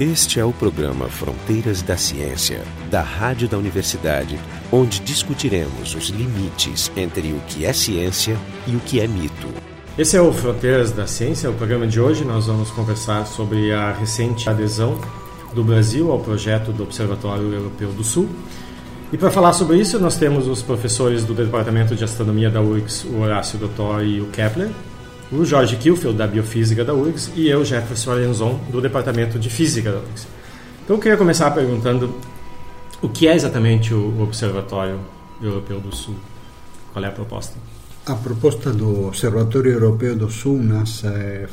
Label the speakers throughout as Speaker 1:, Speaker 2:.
Speaker 1: Este é o programa Fronteiras da Ciência, da Rádio da Universidade, onde discutiremos os limites entre o que é ciência e o que é mito.
Speaker 2: Esse é o Fronteiras da Ciência, o programa de hoje. Nós vamos conversar sobre a recente adesão do Brasil ao projeto do Observatório Europeu do Sul. E para falar sobre isso, nós temos os professores do Departamento de Astronomia da URGS, o Horácio Dottor e o Kepler, o Jorge Kilfield, da Biofísica da URGS, e eu, Jefferson Arenzon, do Departamento de Física da URGS. Então, eu queria começar perguntando o que é exatamente o Observatório Europeu do Sul? Qual é a proposta?
Speaker 3: A proposta do Observatório Europeu do Sul nasce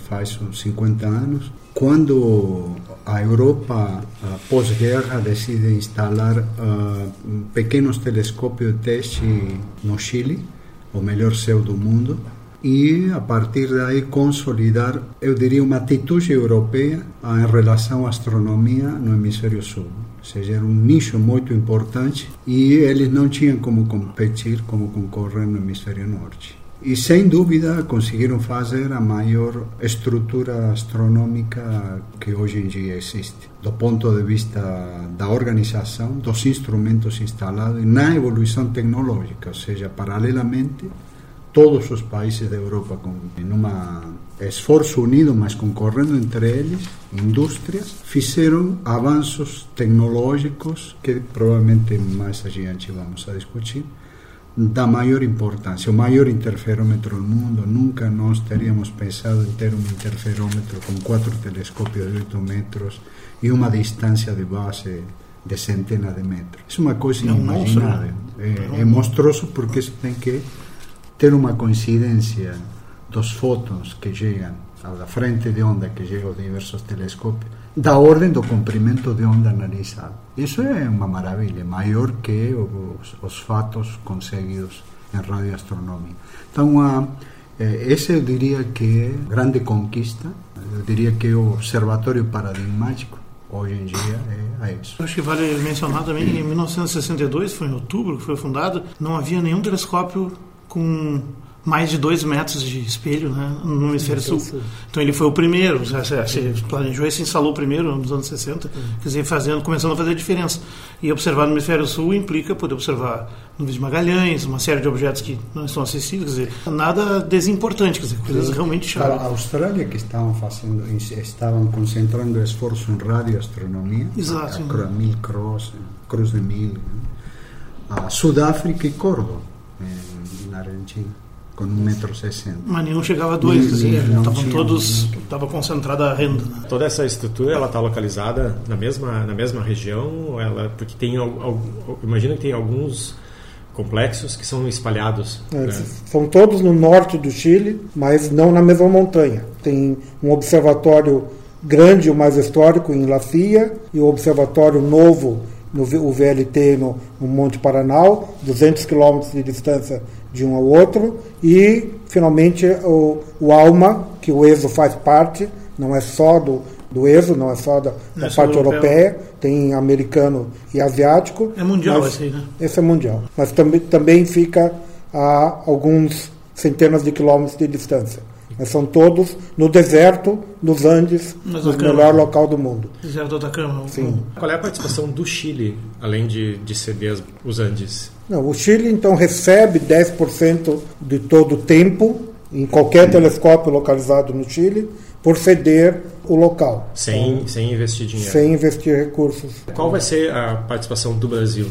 Speaker 3: faz uns 50 anos, quando a Europa, pós-guerra, decide instalar uh, pequenos telescópios de teste no Chile, o melhor céu do mundo, e a partir daí consolidar, eu diria, uma atitude europeia em relação à astronomia no hemisfério sul. Ou seja, era um nicho muito importante e eles não tinham como competir, como concorrer no hemisfério norte. E sem dúvida conseguiram fazer a maior estrutura astronômica que hoje em dia existe, do ponto de vista da organização, dos instrumentos instalados e na evolução tecnológica, ou seja, paralelamente todos os países da Europa com numa esforço unido, mas concorrendo entre eles, indústrias, fizeram avanços tecnológicos que provavelmente mais adiante vamos a discutir, da maior importância, o maior interferômetro do mundo. Nunca nós teríamos pensado em ter um interferômetro com quatro telescópios de 8 metros e uma distância de base de centenas de metros. É uma coisa inimaginável. É, é monstruoso porque isso tem que ter uma coincidência dos fótons que chegam à frente de onda que chegam aos diversos telescópios da ordem do comprimento de onda analisado. Isso é uma maravilha, maior que os, os fatos conseguidos em radioastronomia. Então, a, essa eu diria que é grande conquista, eu diria que é o observatório paradigmático hoje em dia é, é, isso.
Speaker 4: Acho que vale mencionar também que em 1962, foi em outubro que foi fundado, não havia nenhum telescópio com mais de dois metros de espelho né, no hemisfério sul. Então ele foi o primeiro, se planejou e se instalou primeiro nos anos 60, quer dizer, fazendo, começando a fazer a diferença. E observar no hemisfério sul implica poder observar nuvens de Magalhães, uma série de objetos que não estão acessíveis, quer dizer, nada desimportante, quer dizer, coisas Sim. realmente chaves.
Speaker 3: Para a Austrália, que estavam fazendo, estavam concentrando esforço em radioastronomia,
Speaker 4: Exato,
Speaker 3: a, Mil Cross, Cruz de Mil, né? a Sudáfrica e Córdoba, na Argentina com 1,60m.
Speaker 4: Mas nenhum chegava a dois, estavam todos, estava concentrada a renda. Né?
Speaker 2: Toda essa estrutura ela está localizada na mesma na mesma região, ela porque tem imagina que tem alguns complexos que são espalhados.
Speaker 5: É, né? São todos no norte do Chile, mas não na mesma montanha. Tem um observatório grande, o mais histórico, em La Cia, e o observatório novo no o VLT no, no Monte Paranal, 200 quilômetros de distância de um ao outro, e finalmente o, o ALMA, que o ESO faz parte, não é só do, do ESO, não é só da, da é parte europeia, tem americano e asiático.
Speaker 4: É mundial esse aí, né?
Speaker 5: Esse é mundial. Mas também, também fica a alguns centenas de quilômetros de distância. Mas são todos no deserto dos Andes, no melhor local do mundo.
Speaker 4: Deserto do Atacama.
Speaker 5: Sim.
Speaker 2: Qual é a participação do Chile, além de, de ceder os Andes?
Speaker 5: Não, o Chile, então, recebe 10% de todo o tempo em qualquer telescópio localizado no Chile por ceder o local.
Speaker 2: Sem, então, sem investir dinheiro.
Speaker 5: Sem investir recursos.
Speaker 2: Qual vai ser a participação do Brasil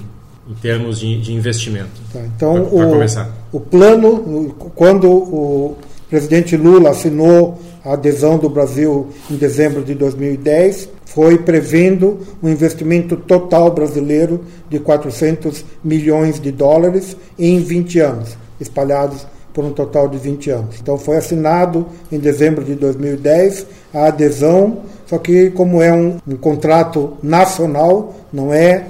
Speaker 2: em termos de, de investimento?
Speaker 5: Tá, então, pra, pra o, começar. o plano, quando o o presidente Lula assinou a adesão do Brasil em dezembro de 2010, foi prevendo um investimento total brasileiro de 400 milhões de dólares em 20 anos, espalhados por um total de 20 anos. Então foi assinado em dezembro de 2010 a adesão, só que como é um, um contrato nacional, não é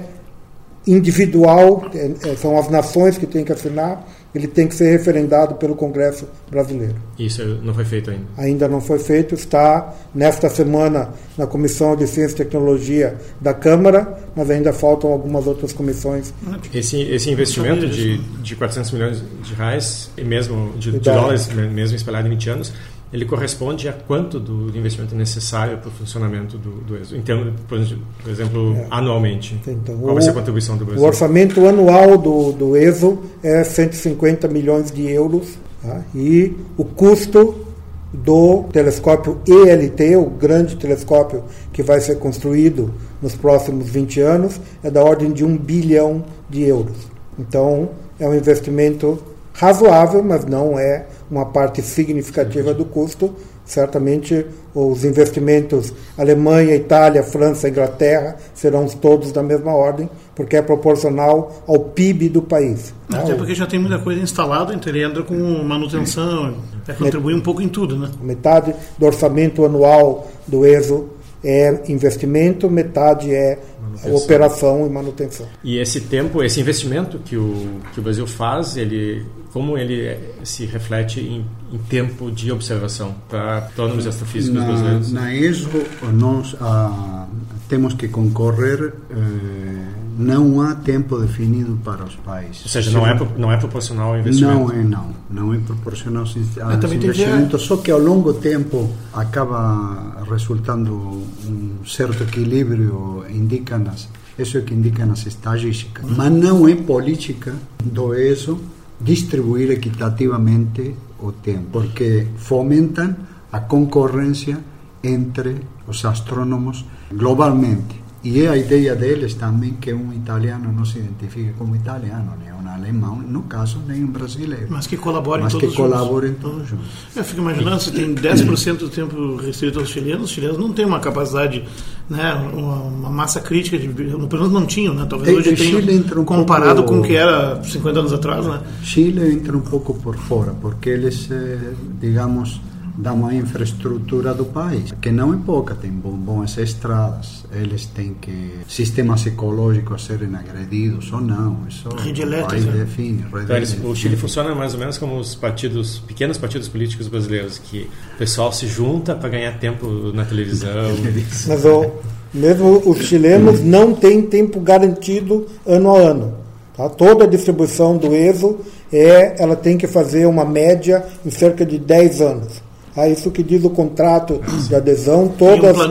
Speaker 5: individual, é, é são as nações que têm que assinar, ele tem que ser referendado pelo Congresso brasileiro.
Speaker 2: Isso não foi feito ainda?
Speaker 5: Ainda não foi feito. Está nesta semana na Comissão de Ciência e Tecnologia da Câmara, mas ainda faltam algumas outras comissões.
Speaker 2: Esse, esse investimento de, de 400 milhões de reais, e mesmo de, de dólares, mesmo espalhado em 20 anos, ele corresponde a quanto do investimento necessário para o funcionamento do, do ESO? Em termos, por exemplo, é. anualmente. Então, Qual o, vai ser a contribuição do Brasil?
Speaker 5: O orçamento anual do, do ESO é 150 milhões de euros tá? e o custo do telescópio ELT, o grande telescópio que vai ser construído nos próximos 20 anos, é da ordem de um bilhão de euros. Então, é um investimento razoável, mas não é uma parte significativa do custo. Certamente os investimentos Alemanha, Itália, França, Inglaterra serão todos da mesma ordem, porque é proporcional ao PIB do país.
Speaker 4: Até porque já tem muita coisa instalada, então ele entra com manutenção, é, contribui um pouco em tudo. Né?
Speaker 5: Metade do orçamento anual do ESO é investimento, metade é manutenção. operação e manutenção.
Speaker 2: E esse tempo, esse investimento que o, que o Brasil faz, ele como ele se reflete em, em tempo de observação para astrônomos astrofísicos
Speaker 3: na,
Speaker 2: brasileiros?
Speaker 3: Na ESO, nós ah, temos que concorrer, eh, não há tempo definido para os países.
Speaker 2: Ou seja, não é, não é proporcional ao investimento?
Speaker 3: Não é, não. Não é proporcional ao investimento, só que ao longo tempo acaba resultando um certo equilíbrio, indica nas, isso é o que indica nas estatísticas. Mas não é política do ESO distribuir equitativamente o tempo, porque fomentan a concorrência entre os astrónomos globalmente. E é a ideia deles também que um italiano não se identifique como italiano, nem um alemão, no caso, nem um brasileiro.
Speaker 4: Mas que colaborem
Speaker 3: Mas
Speaker 4: todos
Speaker 3: que colaborem juntos. todos juntos.
Speaker 4: Eu fico imaginando, se tem 10% do tempo restrito aos chilenos, os chilenos não têm uma capacidade, né, uma, massa crítica, de, pelo menos não tinham, né? talvez hoje tenham, um comparado pouco, com o que era 50 anos atrás. Né?
Speaker 3: Chile entra um pouco por fora, porque eles, eh, digamos, da uma infraestrutura do país, que não é pouca, tem boas estradas, eles têm que sistemas ecológicos a serem agredidos ou não, isso
Speaker 4: rede elétrica.
Speaker 3: define.
Speaker 2: Então, eles, o Chile funciona mais ou menos como os partidos, pequenos partidos políticos brasileiros, que o pessoal se junta para ganhar tempo na televisão.
Speaker 5: Mas o, mesmo os chilenos não têm tempo garantido ano a ano. Tá? Toda a distribuição do ESO é, ela tem que fazer uma média em cerca de 10 anos. Ah, isso que diz o contrato de adesão. Todas,
Speaker 4: também,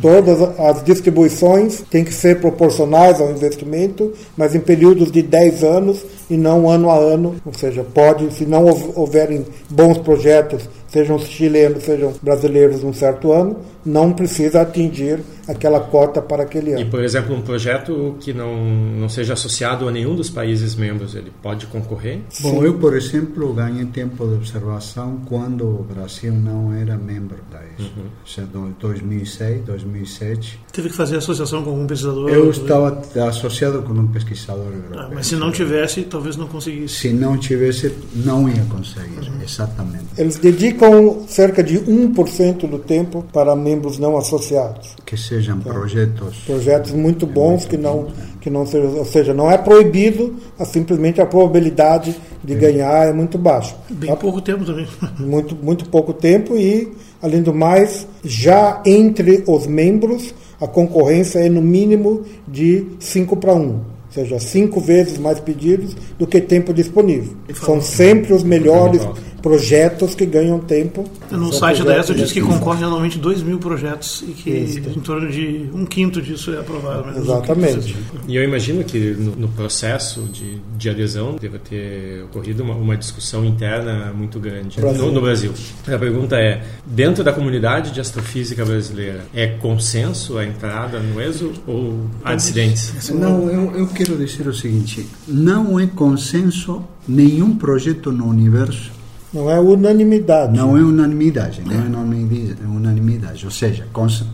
Speaker 5: Todas as distribuições têm que ser proporcionais ao investimento, mas em períodos de 10 anos e não ano a ano. Ou seja, pode, se não houverem bons projetos, sejam chilenos, sejam brasileiros, num certo ano, não precisa atingir aquela cota para aquele ano.
Speaker 2: E, por exemplo, um projeto que não, não seja associado a nenhum dos países membros, ele pode concorrer?
Speaker 3: Bom, eu, por exemplo, ganhei tempo de observação quando o Brasil não era membro da ESO. Uhum. Isso é 2006, 2007.
Speaker 4: Teve que fazer associação com algum pesquisador?
Speaker 3: Eu estava associado com um pesquisador europeu.
Speaker 4: Ah, mas se não tivesse, talvez não conseguisse.
Speaker 3: Se não tivesse, não ia conseguir, uhum. exatamente.
Speaker 5: Eles dedicam cerca de 1% do tempo para membros não associados.
Speaker 3: Que sejam então, projetos
Speaker 5: projetos muito bons que não que não seja, ou seja, não é proibido, simplesmente a probabilidade de ganhar é muito baixa.
Speaker 4: Bem tá? pouco tempo também.
Speaker 5: Muito muito pouco tempo e além do mais, já entre os membros a concorrência é no mínimo de 5 para 1 seja, cinco vezes mais pedidos do que tempo disponível. São sempre os melhores projetos que ganham tempo.
Speaker 4: No site da ESA diz que concorre anualmente 2 mil projetos e que Isso. em torno de um quinto disso é aprovado.
Speaker 5: Exatamente.
Speaker 2: Um e eu imagino que no, no processo de, de, adesão deva ter ocorrido uma, uma discussão interna muito grande Brasil. No, no, Brasil. A pergunta é, dentro da comunidade de astrofísica brasileira, é consenso a entrada no ESO ou há dissidentes?
Speaker 3: Não, eu, eu quero dizer o seguinte, não é consenso nenhum projeto no universo
Speaker 5: não é unanimidade.
Speaker 3: Não é unanimidade, não é unanimidade. Ou seja,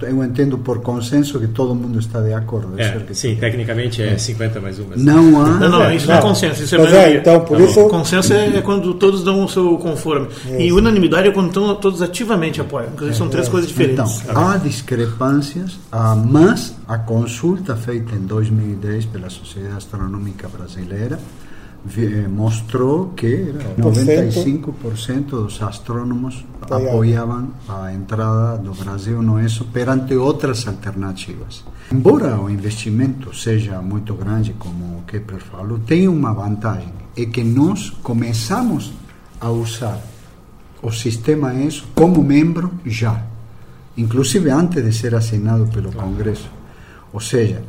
Speaker 3: eu entendo por consenso que todo mundo está de acordo.
Speaker 2: É, sim, tecnicamente é, é 50 mais 1.
Speaker 3: Não há.
Speaker 4: Não, não, isso não, é consenso, isso é maioria.
Speaker 5: É, então, por tá isso...
Speaker 4: Consenso é, é, quando todos dão o seu conforme. E unanimidade é quando todos ativamente apoiam. Inclusive, são três coisas diferentes.
Speaker 3: Então, há discrepâncias, mas a consulta feita em 2010 pela Sociedade Astronômica Brasileira eh, mostrou que 95% dos astrônomos apoiavam a entrada do Brasil no ESO perante outras alternativas. Embora o investimento seja muito grande, como o Kepler falou, tem uma vantagem, é que nós começamos a usar o sistema isso, como membro, já. Inclusive antes de ser assinado pelo Congresso. Ou seja,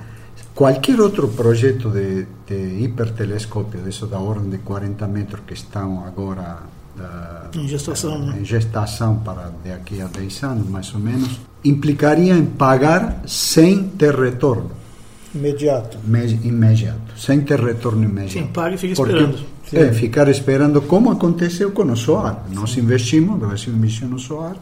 Speaker 3: qualquer outro projeto de, de hipertelescópio, disso da ordem de 40 metros que estão agora
Speaker 4: da, em gestação, né?
Speaker 3: em gestação para daqui a 10 anos, mais ou menos, implicaria em pagar sem ter retorno.
Speaker 5: Imediato.
Speaker 3: imediato, sem ter retorno imediato.
Speaker 4: Sim, paga e fica Porque, esperando.
Speaker 3: É, ficar esperando como aconteceu com o SOAR. Nós investimos, o Brasil investiu no SOAR,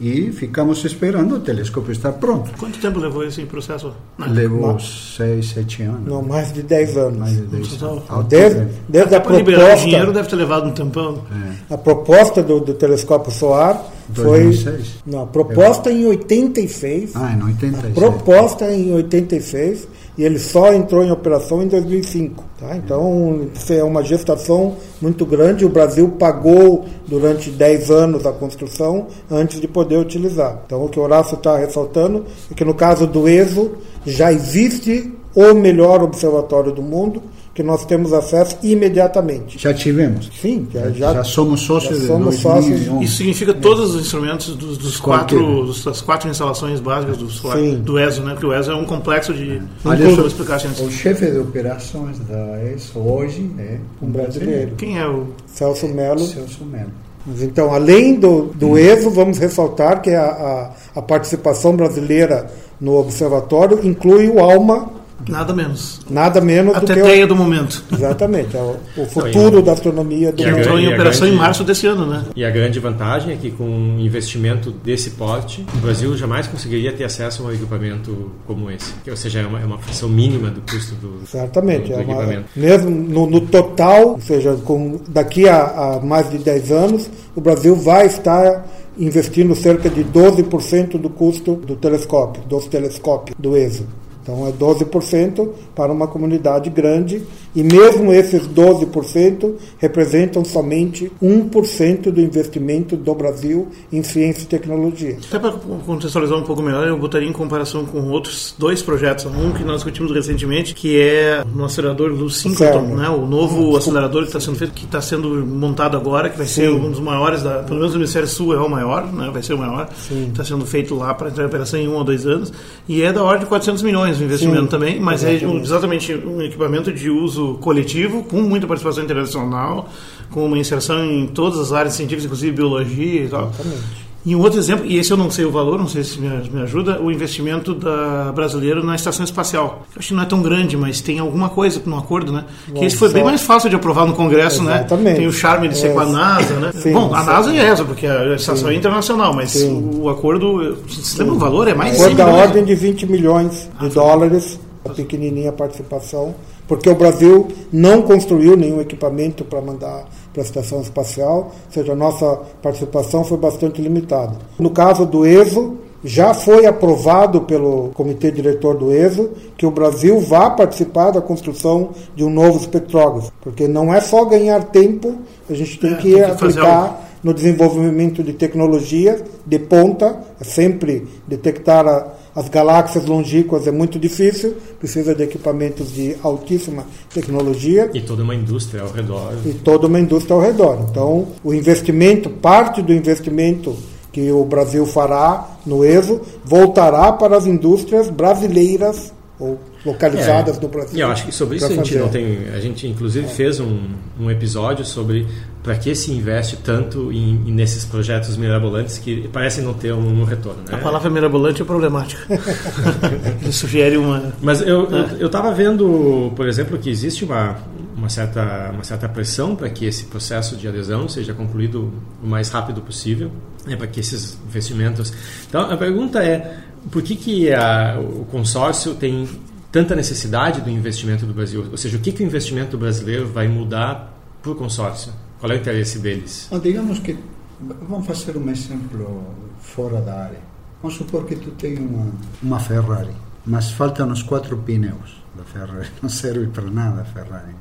Speaker 3: e ficamos esperando o telescópio estar pronto.
Speaker 4: Quanto tempo levou esse processo?
Speaker 3: Levou seis, sete anos.
Speaker 5: Não, mais de dez anos.
Speaker 3: Mais de dez anos.
Speaker 5: Desde, desde a proposta... liberar
Speaker 4: o dinheiro deve ter levado um tempão.
Speaker 5: É. A proposta do, do telescópio SOAR 2006? foi... Não, a proposta Eu... em 86.
Speaker 3: Ah, em 86.
Speaker 5: A proposta em 86 e ele só entrou em operação em 2005. Tá? Então, é uma gestação muito grande. O Brasil pagou durante 10 anos a construção antes de poder utilizar. Então, o que o Horácio está ressaltando é que no caso do ESO já existe o melhor observatório do mundo que nós temos acesso imediatamente.
Speaker 3: Já tivemos?
Speaker 5: Sim,
Speaker 3: já, já, já somos sócios já somos
Speaker 5: sócios.
Speaker 4: Isso significa todos os instrumentos dos, dos quatro, das quatro instalações básicas do, do ESO, né? Porque o ESO é um complexo de.
Speaker 3: É. Aliás, o, explicar assim. o chefe de operações da ESO hoje é um brasileiro.
Speaker 4: Quem é o?
Speaker 5: Celso Melo.
Speaker 3: Celso Melo.
Speaker 5: Mas então, além do, do hum. ESO, vamos ressaltar que a, a, a participação brasileira no observatório inclui o ALMA
Speaker 4: Nada menos.
Speaker 5: Nada menos
Speaker 4: a
Speaker 5: do
Speaker 4: teteia
Speaker 5: que
Speaker 4: o... do momento.
Speaker 5: Exatamente, é o, futuro da astronomia do
Speaker 4: que mundo. entrou em operação grande, em março desse ano, né?
Speaker 2: E a grande vantagem é que com um investimento desse porte, o Brasil jamais conseguiria ter acesso a um equipamento como esse. Ou seja, é uma, é uma fração mínima do custo do,
Speaker 5: Exatamente,
Speaker 2: do, do
Speaker 5: é
Speaker 2: equipamento.
Speaker 5: Uma, mesmo no, no, total, ou seja, com, daqui a, a mais de 10 anos, o Brasil vai estar investindo cerca de 12% do custo do telescópio, dos telescópios do ESO. Então é 12% para uma comunidade grande e mesmo esses 12% representam somente 1% do investimento do Brasil em ciência e tecnologia.
Speaker 4: Até para contextualizar um pouco melhor, eu botaria em comparação com outros dois projetos. Um que nós discutimos recentemente, que é no acelerador do Synchrotron, né? o novo acelerador que está sendo feito, que está sendo montado agora, que vai ser Sim. um dos maiores, da, pelo menos no Hemisfério Sul é o maior, né? vai ser o maior. Está sendo feito lá para entrar em operação em um ou dois anos. E é da ordem de 400 milhões milhões investimento Sim, também, mas exatamente. é exatamente um equipamento de uso coletivo, com muita participação internacional, com uma inserção em todas as áreas científicas, inclusive biologia e tal. Exatamente. E um outro exemplo, e esse eu não sei o valor, não sei se me, me ajuda, o investimento da brasileira na estação espacial. Eu acho que não é tão grande, mas tem alguma coisa no acordo, né? Bom, que esse foi bem mais fácil de aprovar no Congresso, né?
Speaker 5: Exatamente.
Speaker 4: né? Tem o charme de ser é. com a NASA, né? Sim, Bom, a NASA é essa, porque a estação sim. é internacional, mas sim. o acordo, você lembra o valor? É mais
Speaker 5: Foi da ordem de 20 milhões de ah, dólares, a pequenininha participação, porque o Brasil não construiu nenhum equipamento para mandar para a estação espacial, ou seja, a nossa participação foi bastante limitada. No caso do ESO, já foi aprovado pelo comitê diretor do ESO que o Brasil vá participar da construção de um novo espectrógrafo, porque não é só ganhar tempo, a gente tem é, que, tem que aplicar no desenvolvimento de tecnologia de ponta, é sempre detectar a as galáxias longínquas é muito difícil, precisa de equipamentos de altíssima tecnologia.
Speaker 2: E toda uma indústria ao redor.
Speaker 5: E toda uma indústria ao redor. Então, o investimento, parte do investimento que o Brasil fará no ESO, voltará para as indústrias brasileiras ou localizadas
Speaker 2: é,
Speaker 5: no Brasil.
Speaker 2: E eu acho que sobre isso a gente não tem. A gente inclusive fez um, um episódio sobre para que se investe tanto em, em, nesses projetos mirabolantes que parecem não ter um, um retorno. Né?
Speaker 4: A palavra mirabolante é problemática. Ele sugere uma.
Speaker 2: Mas eu é. eu estava vendo, por exemplo, que existe uma uma certa uma certa pressão para que esse processo de adesão seja concluído o mais rápido possível, né, para que esses investimentos. Então a pergunta é por que que a, o consórcio tem tanta necessidade do investimento do Brasil? Ou seja, o que, que o investimento brasileiro vai mudar para o consórcio? Qual é o interesse deles?
Speaker 3: Digamos que, vamos fazer um exemplo fora da área. Vamos supor que tu tem uma, uma Ferrari, mas faltam os quatro pneus da Ferrari, não serve para nada a Ferrari.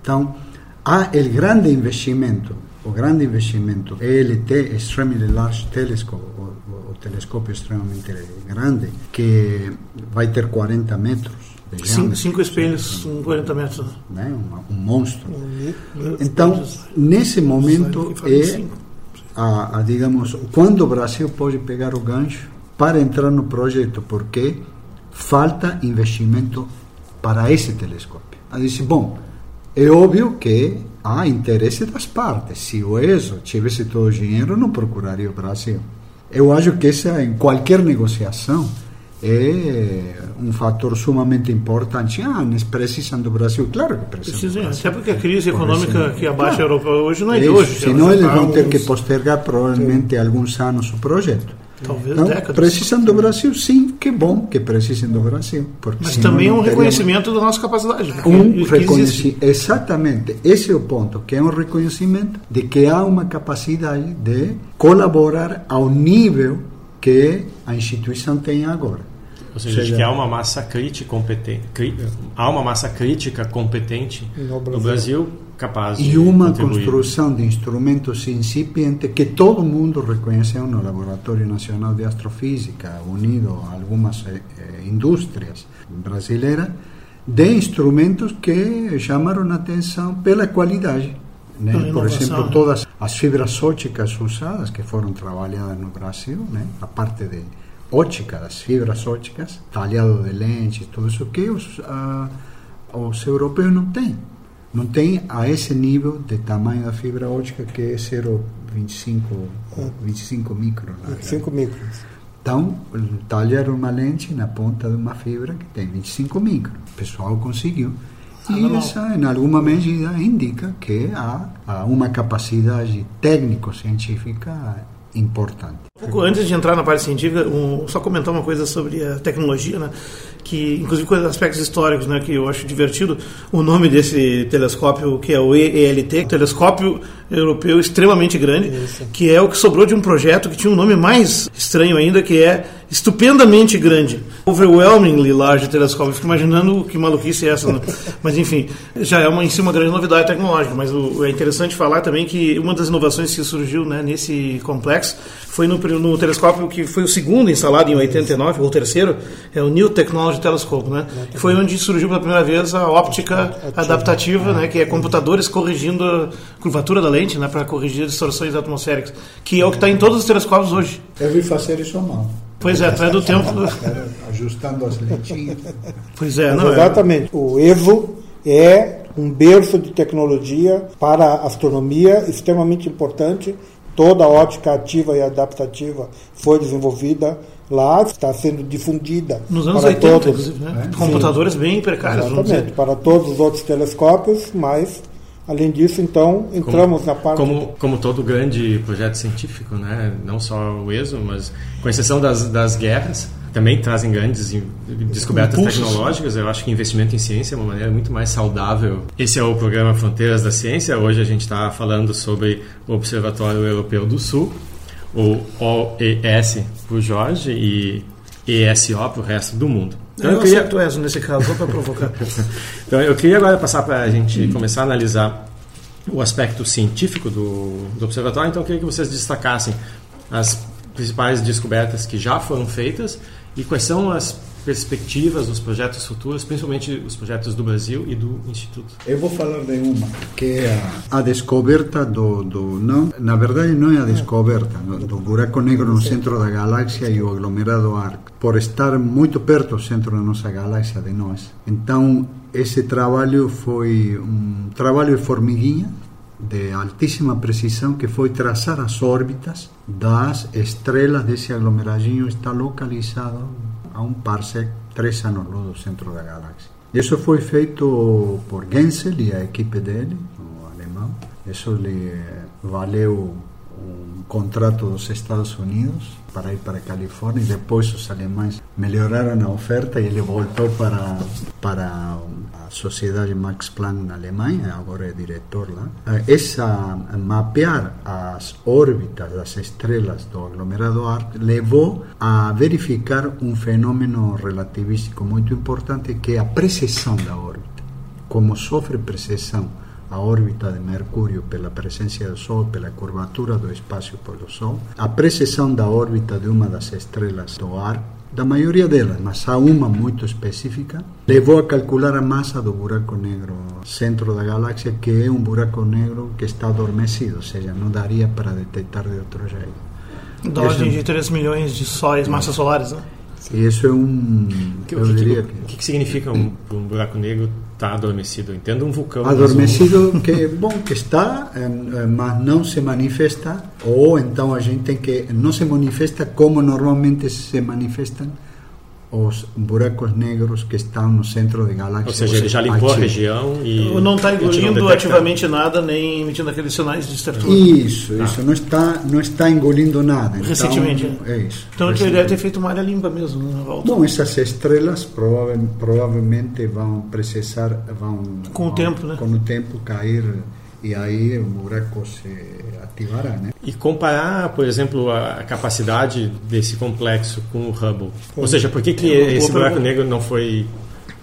Speaker 3: Então, há o grande investimento, o grande investimento, ELT, Extremely Large Telescope, telescópio extremamente grande, que vai ter 40 metros.
Speaker 4: Cinco, cinco espelhos com 40 metros.
Speaker 3: Né? Um, um monstro. Então, nesse momento, é, a, a, digamos, quando o Brasil pode pegar o gancho para entrar no projeto, porque falta investimento para esse telescópio. Ela disse, bom, é óbvio que há interesse das partes. Se o ESO tivesse todo o dinheiro, não procuraria o Brasil. Eu acho que essa, em qualquer negociação, é um fator sumamente importante. Ah, eles precisam do Brasil? Claro que precisam. Precisam,
Speaker 4: até porque a crise econômica que abaixa claro. a Europa hoje não é de hoje.
Speaker 3: Senão eles vão ter que postergar provavelmente alguns anos o projeto.
Speaker 4: Talvez então, décadas.
Speaker 3: Precisam do Brasil, sim, que bom que precisem do Brasil.
Speaker 4: Mas também é um reconhecimento da nossa capacidade.
Speaker 3: Um reconhecimento, exatamente, esse é o ponto, que é um reconhecimento de que há uma capacidade de colaborar ao nível que a instituição tem agora.
Speaker 2: Ou seja, que há uma massa crítica competente, há uma massa crítica competente no Brasil, no Brasil capaz
Speaker 3: de
Speaker 2: e
Speaker 3: uma construção de instrumentos incipientes que todo mundo reconhece no Laboratório Nacional de Astrofísica, unido a algumas eh, eh indústrias brasileiras, de instrumentos que chamaram a atenção pela qualidade. Né? Por exemplo, todas as fibras óticas usadas que foram trabalhadas no Brasil, né? a parte de ótica, das fibras óticas, talhado de lentes, tudo isso que os, uh, os europeus não têm. Não tem a esse nível de tamanho da fibra ótica que é 0,25 25 microns.
Speaker 5: 25 microns.
Speaker 3: Então, talhar uma lente na ponta de uma fibra que tem 25 microns. O pessoal conseguiu. Ah, e essa, em alguma medida, indica que há, há uma capacidade técnico-científica importante.
Speaker 4: Um pouco antes de entrar na parte científica, um, só comentar uma coisa sobre a tecnologia, né? que inclusive com aspectos históricos, né, que eu acho divertido, o nome desse telescópio que é o EELT, telescópio europeu extremamente grande, Isso. que é o que sobrou de um projeto que tinha um nome mais estranho ainda, que é estupendamente grande. Overwhelmingly large telescópio. Eu fico imaginando que maluquice é essa. Né? Mas, enfim, já é uma, em si uma grande novidade tecnológica. Mas o, é interessante falar também que uma das inovações que surgiu né, nesse complexo foi no, no, telescópio que foi o segundo instalado em 89, ou o terceiro, é o New Technology Telescope, né? Que foi onde surgiu pela primeira vez a óptica adaptativa, né? Que é computadores corrigindo a curvatura da lente, né? Para corrigir distorções atmosféricas, que é o que está em todos os telescópios hoje.
Speaker 3: Eu vi fazer isso mal.
Speaker 4: Pois é, atrás do tempo.
Speaker 3: Ajustando as lentinhas.
Speaker 4: Pois é, não
Speaker 5: é. Exatamente. É. O EVO é um berço de tecnologia para a astronomia extremamente importante Toda a ótica ativa e adaptativa foi desenvolvida lá, está sendo difundida.
Speaker 4: Nos anos 80, todos, né? É, Computadores sim. bem precários.
Speaker 5: Exatamente, para todos os outros telescópios, mas Além disso, então, entramos
Speaker 2: como,
Speaker 5: na parte.
Speaker 2: Como, como todo grande projeto científico, né? não só o ESO, mas com exceção das, das guerras, também trazem grandes descobertas Impulsos. tecnológicas. Eu acho que investimento em ciência é uma maneira muito mais saudável. Esse é o programa Fronteiras da Ciência. Hoje a gente está falando sobre o Observatório Europeu do Sul, o OES para o Jorge e ESO para o resto do mundo.
Speaker 4: Então, eu, eu queria... acerto ESO nesse caso, só para provocar.
Speaker 2: então eu queria agora passar para a gente começar a analisar o aspecto científico do, do observatório. Então eu queria que vocês destacassem as principais descobertas que já foram feitas e quais são as perspectivas dos projetos futuros, principalmente os projetos do Brasil e do Instituto?
Speaker 3: Eu vou falar de uma, que é a, a descoberta do, do não, na verdade não é a descoberta do buraco negro no centro da galáxia e o aglomerado ARC, por estar muito perto do centro da nossa galáxia de nós. Então, esse trabalho foi um trabalho de formiguinha, de altíssima precisão que foi traçar as órbitas das estrelas desse aglomeradinho está localizado a um parsec três anos luz do centro da galáxia. Isso foi feito por Gensel e a equipe dele, o alemão. Isso lhe valeu um contrato dos Estados Unidos para ir para Califórnia e depois os alemães melhoraram a oferta e ele voltou para para a Sociedade Max Planck na Alemanha, agora é diretor lá. Essa mapear as órbitas das estrelas do aglomerado ARC levou a verificar um fenômeno relativístico muito importante que é a precessão da órbita. Como sofre precessão a órbita de Mercúrio pela presença do Sol, pela curvatura do espaço pelo Sol, a precessão da órbita de uma das estrelas do ar da maioria delas, mas há uma muito específica, levou a calcular a massa do buraco negro centro da galáxia, que é um buraco negro que está adormecido, ou seja, não daria para detectar de outro jeito.
Speaker 4: Da ordem de 3 milhões de sóis, massas solares, né?
Speaker 3: E isso é um.
Speaker 2: Que, eu diria que, o que, que significa um, um, buraco negro estar tá adormecido? Entendo um vulcão.
Speaker 3: Adormecido, um... que bom que está, mas não se manifesta, ou então a gente tem que. Não se manifesta como normalmente se manifestam os buracos negros que estão no centro da galáxia.
Speaker 2: Ou seja, ele já limpou a região e.
Speaker 4: Não está engolindo ativamente nada, nem emitindo aqueles sinais de estertura.
Speaker 3: Isso, ah. isso. Não está, não está engolindo nada.
Speaker 4: Então, Recentemente.
Speaker 3: Então, é isso.
Speaker 4: Então ele deve ter feito uma área limpa mesmo na volta.
Speaker 3: Bom, essas estrelas provavelmente vão precisar. Vão,
Speaker 4: com o
Speaker 3: vão,
Speaker 4: tempo, né?
Speaker 3: Com o tempo cair e aí o buraco se ativará, né?
Speaker 2: E comparar, por exemplo, a capacidade desse complexo com o Hubble. Ou seja, por que, que esse buraco negro não foi,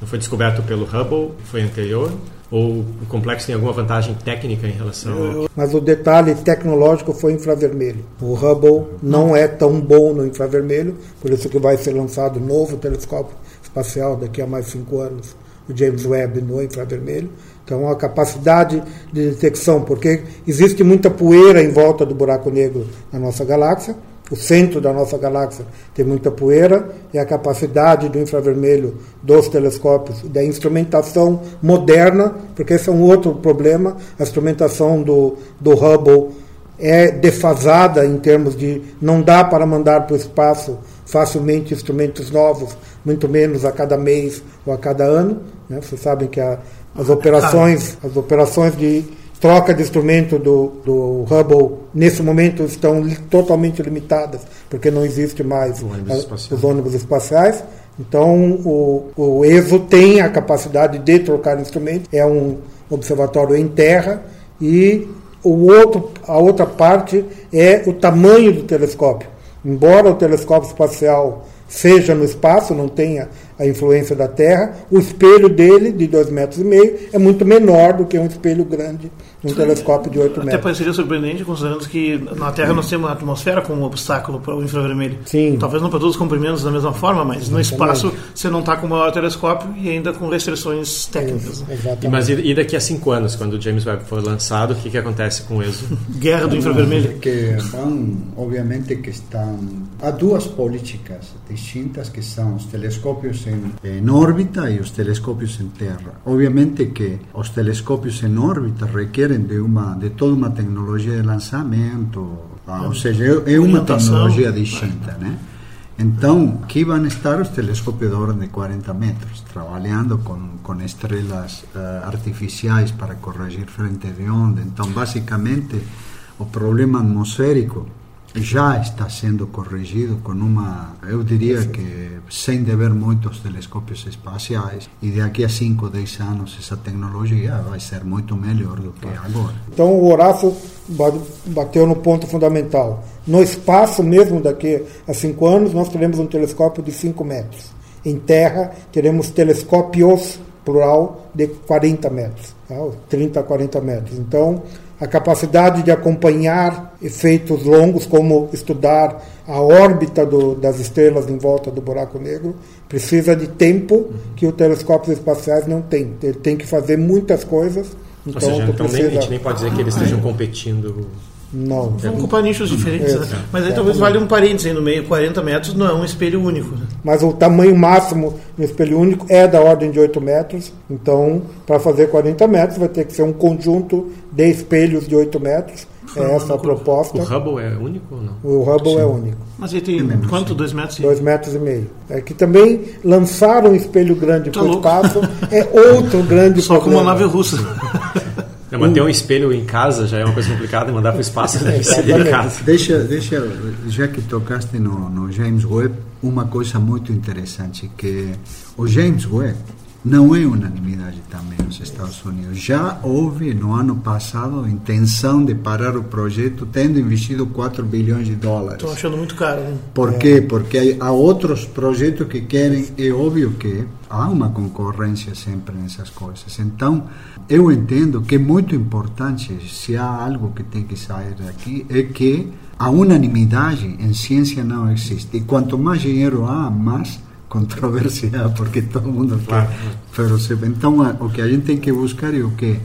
Speaker 2: não foi descoberto pelo Hubble, foi anterior? Ou o complexo tem alguma vantagem técnica em relação
Speaker 5: ao... Mas o detalhe tecnológico foi infravermelho. O Hubble não é tão bom no infravermelho, por isso que vai ser lançado um novo telescópio espacial daqui a mais cinco anos, o James Webb no infravermelho. Então, a capacidade de detecção, porque existe muita poeira em volta do buraco negro na nossa galáxia, o centro da nossa galáxia tem muita poeira, e a capacidade do infravermelho dos telescópios, da instrumentação moderna, porque esse é um outro problema, a instrumentação do, do Hubble é defasada em termos de não dá para mandar para o espaço facilmente instrumentos novos, muito menos a cada mês ou a cada ano. Né? Vocês sabem que a, as operações, as operações de troca de instrumento do, do Hubble nesse momento estão totalmente limitadas, porque não existe mais ônibus os ônibus espaciais. Então, o, o ESO tem a capacidade de trocar instrumentos, é um observatório em terra, e o outro, a outra parte é o tamanho do telescópio. Embora o telescópio espacial seja no espaço, não tenha a influência da Terra, o espelho dele, de 2,5 metros, e meio, é muito menor do que um espelho grande um telescópio de 8 metros.
Speaker 4: Até pareceria surpreendente, considerando que na Terra nós temos a atmosfera como um obstáculo para o infravermelho.
Speaker 5: Sim.
Speaker 4: Talvez não para todos os comprimentos da mesma forma, mas Exatamente. no espaço você não está com o maior telescópio e ainda com restrições técnicas.
Speaker 2: Exatamente. Mas e daqui a cinco anos, quando o James Webb for lançado, o que, que acontece com o ESO?
Speaker 4: Guerra do infravermelho.
Speaker 3: Que vão, obviamente que estão... Há duas políticas distintas que são os telescópios em, em órbita e os telescópios em terra. Obviamente que os telescópios em órbita requerem de, uma, de toda uma tecnologia de lançamento, ah, ou seja, é, é uma tecnologia distinta, né? Então, aqui vão estar os telescópios de ordem de 40 metros, trabalhando com, com estrelas uh, artificiais para corrigir frente de onda. Então, basicamente, o problema atmosférico já está sendo corrigido com uma, eu diria que sem dever muitos telescópios espaciais e daqui a 5, 10 anos essa tecnologia vai ser muito melhor do que agora.
Speaker 5: Então o Horácio bateu no ponto fundamental. No espaço mesmo daqui a 5 anos nós teremos um telescópio de 5 metros. Em terra teremos telescópios, plural, de 40 metros, tá? 30 a 40 metros. Então a capacidade de acompanhar efeitos longos, como estudar a órbita do, das estrelas em volta do buraco negro, precisa de tempo que os telescópios espaciais não têm. Ele tem que fazer muitas coisas.
Speaker 2: Então, Ou seja, então precisa... nem, a gente nem pode dizer que eles estejam competindo
Speaker 5: não.
Speaker 4: Vão ocupar nichos diferentes. Né? Mas aí talvez valha um parênteses aí no meio. 40 metros não é um espelho único. Né?
Speaker 5: Mas o tamanho máximo do espelho único é da ordem de 8 metros. Então, para fazer 40 metros, vai ter que ser um conjunto de espelhos de 8 metros. É essa a proposta.
Speaker 2: O Hubble é único ou não?
Speaker 5: O Hubble Sim. é único.
Speaker 4: Mas ele tem é quanto? 2 metros?
Speaker 5: 2 metros e meio. É que também lançar um espelho grande tá para o espaço é outro grande
Speaker 4: Só
Speaker 5: problema.
Speaker 4: Só com uma nave russa.
Speaker 2: Manter um espelho em casa já é uma coisa complicada e mandar para o espaço deve ser delicado.
Speaker 3: Deixa, deixa, já que tocaste no, no James Webb, uma coisa muito interessante que o James Webb não é unanimidade também nos Estados Unidos. Já houve no ano passado intenção de parar o projeto, tendo investido 4 bilhões de dólares.
Speaker 4: Estou achando muito caro. Hein?
Speaker 3: Por é. quê? Porque há outros projetos que querem, é óbvio que há uma concorrência sempre nessas coisas. Então, eu entendo que é muito importante, se há algo que tem que sair daqui, é que a unanimidade em ciência não existe. E quanto mais dinheiro há, mais controvérsia, porque todo mundo claro. quer. Então, o que a gente tem que buscar é o que,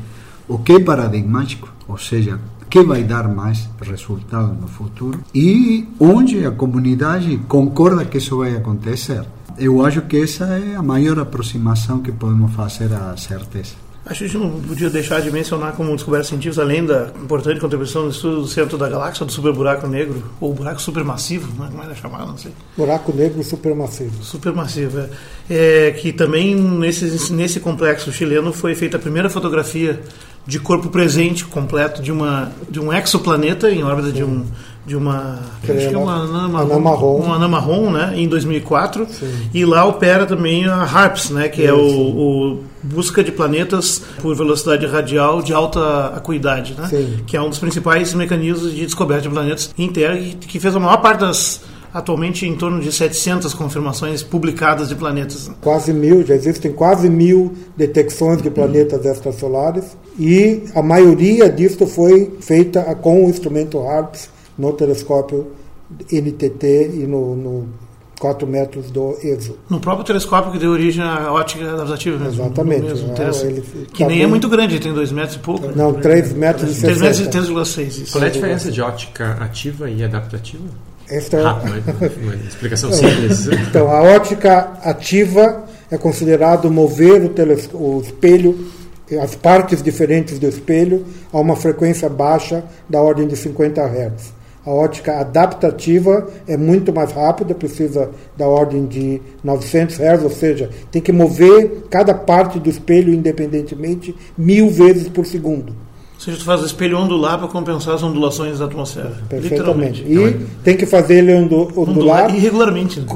Speaker 3: o que é paradigmático, ou seja, que vai dar mais resultado no futuro e onde a comunidade concorda que isso vai acontecer. Eu acho que essa é a maior aproximação que podemos fazer à certeza.
Speaker 4: A gente não podia deixar de mencionar como descoberta científica, além da importante contribuição no estudo do centro da galáxia, do superburaco negro, ou buraco supermassivo, né? como era chamado, não sei.
Speaker 5: Buraco negro supermassivo.
Speaker 4: Supermassivo, é. é que também nesse, nesse complexo chileno foi feita a primeira fotografia de corpo presente completo de, uma, de um exoplaneta em órbita de um de uma
Speaker 5: acho que é uma anã marrom,
Speaker 4: uma anã marrom né, em 2004 Sim. e lá opera também a HARPS, né, que é o, o, busca de planetas por velocidade radial de alta acuidade, né, que é um dos principais mecanismos de descoberta de planetas em Terra que, que fez a maior parte das atualmente em torno de 700 confirmações publicadas de planetas.
Speaker 5: Quase mil, já existem quase mil detecções de planetas extrasolares e a maioria disso foi feita com o instrumento HARPS no telescópio NTT e no, no 4 metros do ESO.
Speaker 4: No próprio telescópio que deu origem à ótica adaptativa mesmo.
Speaker 5: Exatamente.
Speaker 4: Mesmo, é, ele, que tá nem bem... é muito grande, tem 2 metros e pouco.
Speaker 5: Não, 3 metros e 3 metros e
Speaker 4: 3,6.
Speaker 2: Qual é a diferença de ótica ativa e adaptativa?
Speaker 5: Esta... Rápido,
Speaker 2: uma, explicação simples.
Speaker 5: Então, a ótica ativa é considerado mover o, teles... o espelho as partes diferentes do espelho a uma frequência baixa da ordem de 50 Hz. A ótica adaptativa é muito mais rápida, precisa da ordem de 900 Hz, ou seja, tem que mover cada parte do espelho independentemente mil vezes por segundo.
Speaker 4: Ou seja, tu faz o espelho ondular para compensar as ondulações da atmosfera.
Speaker 5: Perfeitamente. E então, tem que fazer ele ondular, ondular
Speaker 4: irregularmente. Né?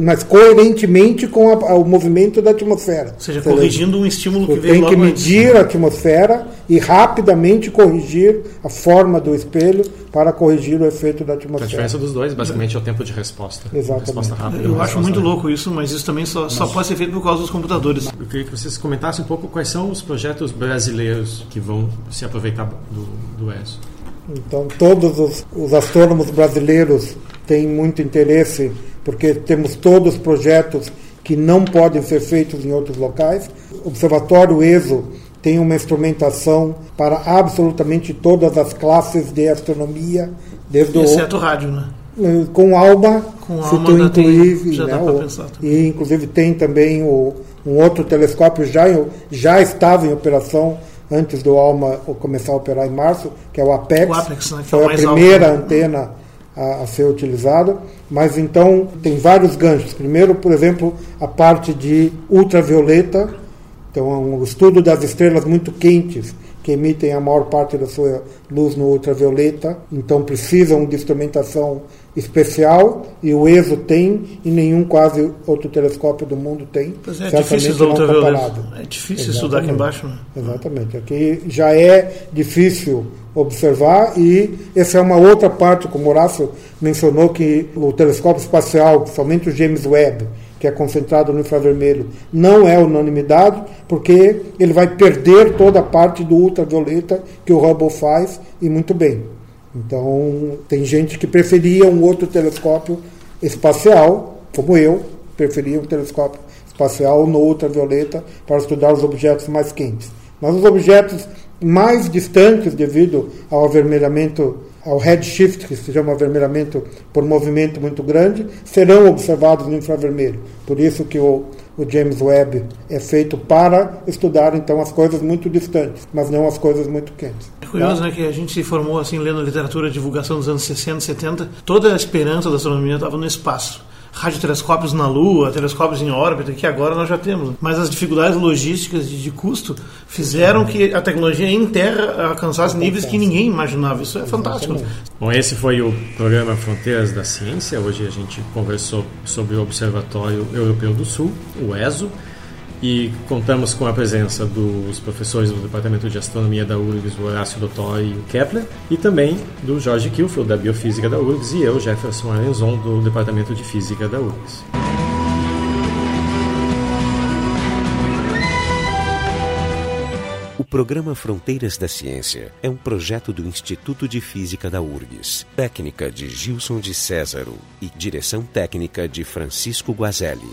Speaker 5: Mas coerentemente com a, o movimento da atmosfera.
Speaker 4: Ou seja, corrigindo um estímulo que veio
Speaker 5: Tem que medir antes. a atmosfera e rapidamente corrigir a forma do espelho para corrigir o efeito da atmosfera. A
Speaker 2: diferença dos dois, basicamente, é o tempo de resposta.
Speaker 5: Exatamente.
Speaker 2: Resposta rápida,
Speaker 4: Eu acho muito rápida. louco isso, mas isso também só, só pode ser feito por causa dos computadores.
Speaker 2: Eu queria que vocês comentassem um pouco quais são os projetos brasileiros que vão se aproveitar do, do ESO.
Speaker 5: Então, todos os, os astrônomos brasileiros têm muito interesse, porque temos todos os projetos que não podem ser feitos em outros locais. O Observatório ESO tem uma instrumentação para absolutamente todas as classes de astronomia, desde
Speaker 4: Exceto o rádio, né?
Speaker 5: Eh, com ALMA,
Speaker 4: com se tu incluir, já né,
Speaker 5: o, e inclusive tem também o, um outro telescópio já já estava em operação antes do ALMA começar a operar em março, que é o APEX,
Speaker 4: o Apex né,
Speaker 5: foi
Speaker 4: é a
Speaker 5: primeira
Speaker 4: alto,
Speaker 5: antena a, a, ser utilizada, mas então tem vários ganchos. Primeiro, por exemplo, a parte de ultravioleta, então, é um estudo das estrelas muito quentes, que emitem a maior parte da sua luz no ultravioleta, então precisam de instrumentação especial e o ESO tem e nenhum quase outro telescópio do mundo tem.
Speaker 4: Pois é, é difícil estudar ultravioleta. É difícil Exatamente. estudar aqui embaixo. Né?
Speaker 5: Exatamente. Aqui já é difícil observar e essa é uma outra parte, como o Horácio mencionou, que o telescópio espacial, somente o James Webb, que é concentrado no infravermelho, não é unanimidade, porque ele vai perder toda a parte do ultravioleta que o Hubble faz, e muito bem. Então, tem gente que preferia um outro telescópio espacial, como eu, preferia um telescópio espacial no ultravioleta para estudar os objetos mais quentes. Mas os objetos mais distantes, devido ao avermelhamento ao redshift, que se chama avermelhamento por movimento muito grande, serão observados no infravermelho. Por isso que o, o James Webb é feito para estudar então as coisas muito distantes, mas não as coisas muito quentes.
Speaker 4: É curioso, né, que a gente se formou assim lendo literatura divulgação dos anos 60, 70, toda a esperança da astronomia estava no espaço radiotelescópios na Lua, telescópios em órbita, que agora nós já temos. Mas as dificuldades logísticas de, de custo fizeram que a tecnologia em terra alcançasse níveis que ninguém imaginava. Isso é fantástico.
Speaker 2: Bom, esse foi o programa Fronteiras da Ciência. Hoje a gente conversou sobre o Observatório Europeu do Sul, o ESO. E contamos com a presença dos professores do Departamento de Astronomia da URGS, o Horácio Dottori e o Kepler, e também do Jorge Kilfield, da Biofísica da URGS, e eu, Jefferson Arenzon, do Departamento de Física da URGS.
Speaker 1: O programa Fronteiras da Ciência é um projeto do Instituto de Física da URGS, técnica de Gilson de Césaro e direção técnica de Francisco Guazelli.